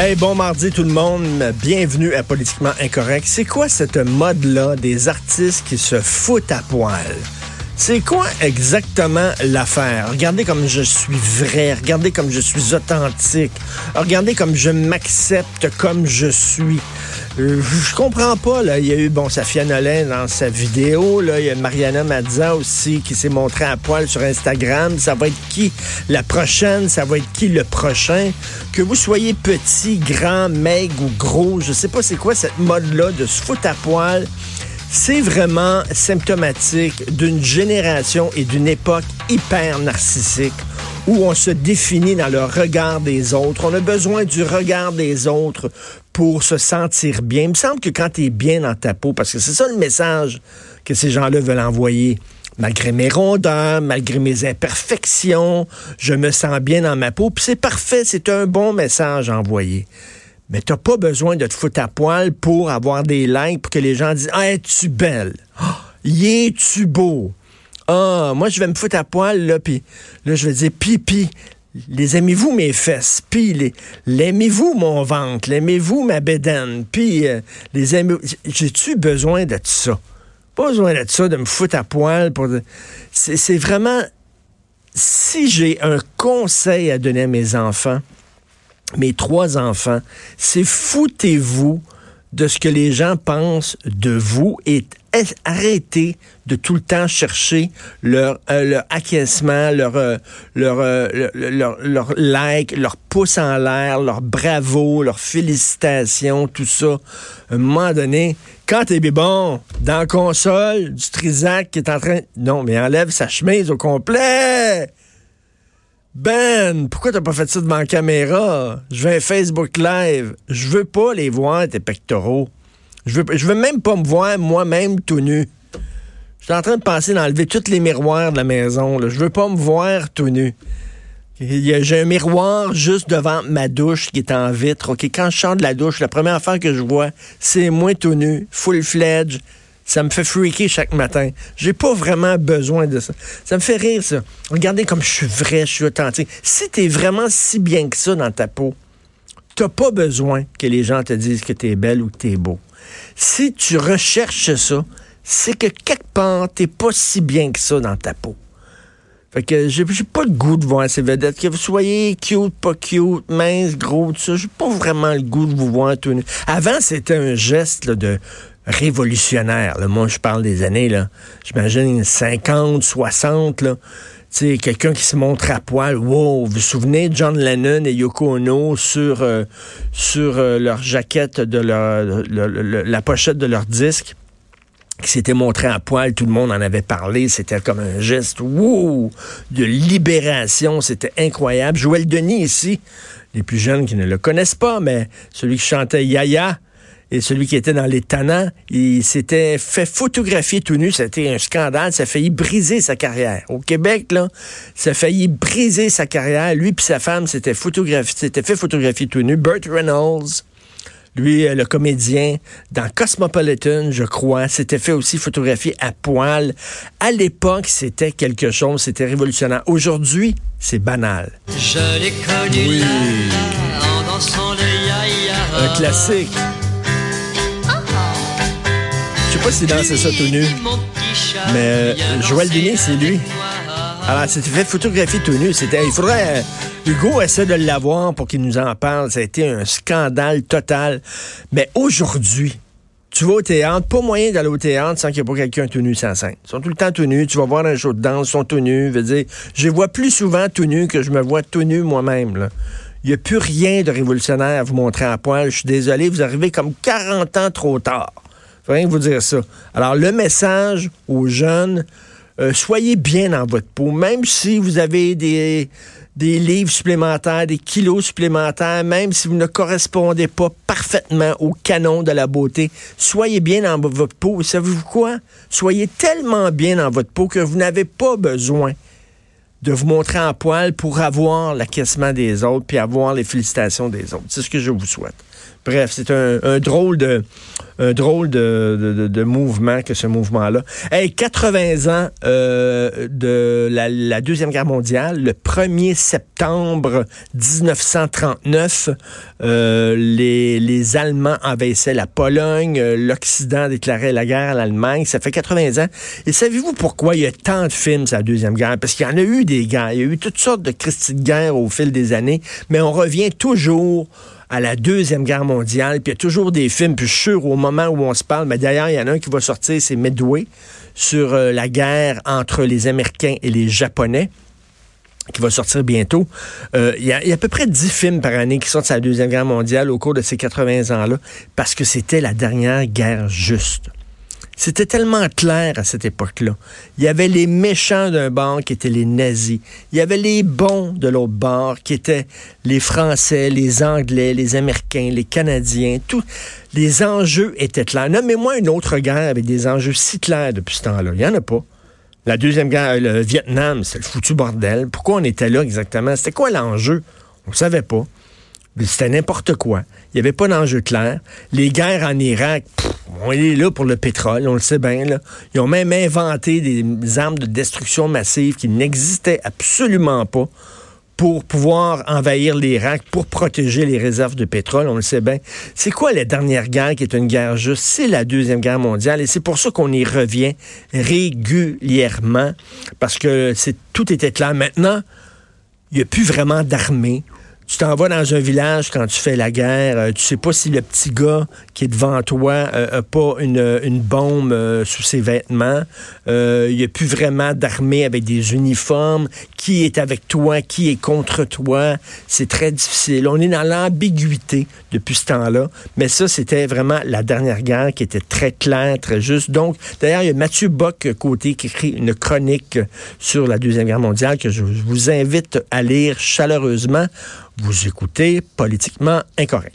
Hey, bon mardi tout le monde. Bienvenue à Politiquement Incorrect. C'est quoi cette mode-là des artistes qui se foutent à poil? C'est quoi exactement l'affaire? Regardez comme je suis vrai, regardez comme je suis authentique, regardez comme je m'accepte comme je suis. Euh, je comprends pas, là. Il y a eu, bon, Safia Nolin dans sa vidéo, là. Il y a Mariana Mazza aussi qui s'est montrée à poil sur Instagram. Ça va être qui la prochaine? Ça va être qui le prochain? Que vous soyez petit, grand, maigre ou gros, je sais pas c'est quoi cette mode-là de se foutre à poil c'est vraiment symptomatique d'une génération et d'une époque hyper narcissique où on se définit dans le regard des autres. On a besoin du regard des autres pour se sentir bien. Il me semble que quand tu es bien dans ta peau, parce que c'est ça le message que ces gens-là veulent envoyer, malgré mes rondeurs, malgré mes imperfections, je me sens bien dans ma peau, puis c'est parfait, c'est un bon message à envoyer. Mais t'as pas besoin de te foutre à poil pour avoir des likes, pour que les gens disent Ah, es-tu belle? Ah, y es-tu beau? Ah, moi, je vais me foutre à poil, là, puis là, je vais dire Pipi. Les aimez-vous mes fesses? Puis l'aimez-vous mon ventre? L'aimez-vous ma bédaine? Puis euh, les aimez J'ai-tu besoin de ça? Pas besoin de ça, de me foutre à poil. pour C'est vraiment. Si j'ai un conseil à donner à mes enfants, mes trois enfants, c'est foutez-vous de ce que les gens pensent de vous et arrêtez de tout le temps chercher leur, euh, leur acquiescement, leur, euh, leur, euh, leur, leur, like, leur pouce en l'air, leur bravo, leur félicitations, tout ça. À un moment donné, quand t'es bon, dans la console du Trisac qui est en train... Non, mais enlève sa chemise au complet ben, pourquoi t'as pas fait ça devant la caméra? Je un Facebook Live. Je veux pas les voir, tes pectoraux. Je veux, je veux même pas me voir moi-même tout nu. Je suis en train de penser d'enlever tous les miroirs de la maison. Je veux pas me voir tout nu. J'ai un miroir juste devant ma douche qui est en vitre. Quand je sors de la douche, la première affaire que je vois, c'est moi tout nu, full fledged, ça me fait freaker chaque matin. J'ai pas vraiment besoin de ça. Ça me fait rire, ça. Regardez comme je suis vrai, je suis authentique. Si tu es vraiment si bien que ça dans ta peau, t'as pas besoin que les gens te disent que tu es belle ou que tu es beau. Si tu recherches ça, c'est que quelque part, t'es pas si bien que ça dans ta peau. Fait que j'ai pas le goût de voir ces vedettes. Que vous soyez cute, pas cute, mince, gros, tout ça. J'ai pas vraiment le goût de vous voir tout. Avant, c'était un geste de révolutionnaire. Là. Moi, je parle des années, là. J'imagine 50, 60, là. sais, quelqu'un qui se montre à poil. Wow! Vous vous souvenez John Lennon et Yoko Ono sur, euh, euh, leur jaquette de leur, la pochette de leur disque? qui s'était montré à poil, tout le monde en avait parlé, c'était comme un geste wow, de libération, c'était incroyable. Joël Denis ici, les plus jeunes qui ne le connaissent pas, mais celui qui chantait Yaya, et celui qui était dans les tannants, il s'était fait photographier tout nu. C'était un scandale. Ça a failli briser sa carrière. Au Québec, là, ça a failli briser sa carrière. Lui et sa femme s'étaient fait photographier tout nu. Burt Reynolds, lui, euh, le comédien, dans Cosmopolitan, je crois, s'était fait aussi photographier à poil. À l'époque, c'était quelque chose, c'était révolutionnaire. Aujourd'hui, c'est banal. Je l'ai connu oui. en dansant le Un classique. Je sais pas s'il dansait ça tout nu, mais euh, Joël Denis, c'est lui. Alors, c'était fait photographier tout nu. C'était, il faudrait, euh, Hugo essaie de l'avoir pour qu'il nous en parle. Ça a été un scandale total. Mais aujourd'hui, tu vas au théâtre, pas moyen d'aller au théâtre sans qu'il n'y ait pas quelqu'un tout nu sans scène. Ils sont tout le temps tout nus. Tu vas voir un show de danse, ils sont tout nus. Veux dire, je vois plus souvent tout nu que je me vois tout nu moi-même, Il n'y a plus rien de révolutionnaire à vous montrer à poil. Je suis désolé, vous arrivez comme 40 ans trop tard rien vous dire ça. Alors, le message aux jeunes, euh, soyez bien dans votre peau, même si vous avez des, livres supplémentaires, des kilos supplémentaires, même si vous ne correspondez pas parfaitement au canon de la beauté, soyez bien dans votre peau. Savez-vous quoi? Soyez tellement bien dans votre peau que vous n'avez pas besoin de vous montrer en poil pour avoir l'acquiescement des autres puis avoir les félicitations des autres. C'est ce que je vous souhaite. Bref, c'est un, drôle de mouvement que ce mouvement-là. Hey, 80 ans euh, de la, Deuxième Guerre mondiale, le 1er septembre 1939, euh, les, Allemands envahissaient la Pologne, l'Occident déclarait la guerre à l'Allemagne. Ça fait 80 ans. Et savez-vous pourquoi il y a tant de films sur la Deuxième Guerre? Parce qu'il y en a eu des guerres. Il y a eu toutes sortes de Christie de guerre au fil des années, mais on revient toujours à la Deuxième Guerre mondiale, puis il y a toujours des films, puis je suis sûr, au moment où on se parle, mais d'ailleurs, il y en a un qui va sortir, c'est Midway, sur euh, la guerre entre les Américains et les Japonais qui va sortir bientôt. Euh, il y, a à peu près 10 films par année qui sortent sur la Deuxième Guerre mondiale au cours de ces 80 ans-là, parce que c'était la dernière guerre juste. C'était tellement clair à cette époque-là. Il y avait les méchants d'un bord qui étaient les nazis. Il y avait les bons de l'autre bord qui étaient les Français, les Anglais, les Américains, les Canadiens. Tout. Les enjeux étaient clairs. Nommez-moi une autre guerre avec des enjeux si clairs depuis ce temps-là. Il n'y en a pas. La deuxième guerre, le Vietnam, c'est le foutu bordel. Pourquoi on était là exactement? C'était quoi l'enjeu? On ne savait pas. C'était n'importe quoi. Il n'y avait pas d'enjeu clair. Les guerres en Irak, on est là pour le pétrole, on le sait bien. Ils ont même inventé des armes de destruction massive qui n'existaient absolument pas pour pouvoir envahir l'Irak, pour protéger les réserves de pétrole, on le sait bien. C'est quoi la dernière guerre qui est une guerre juste? C'est la Deuxième Guerre mondiale et c'est pour ça qu'on y revient régulièrement parce que tout était clair. Maintenant, il n'y a plus vraiment d'armée tu t'en vas dans un village quand tu fais la guerre, euh, tu sais pas si le petit gars qui est devant toi euh, a pas une, une bombe euh, sous ses vêtements. Il n'y a plus vraiment d'armée avec des uniformes. Qui est avec toi? Qui est contre toi? C'est très difficile. On est dans l'ambiguïté depuis ce temps-là. Mais ça, c'était vraiment la dernière guerre qui était très claire, très juste. Donc, d'ailleurs, il y a Mathieu Bock côté qui écrit une chronique sur la Deuxième Guerre mondiale que je vous invite à lire chaleureusement. Vous écoutez Politiquement Incorrect.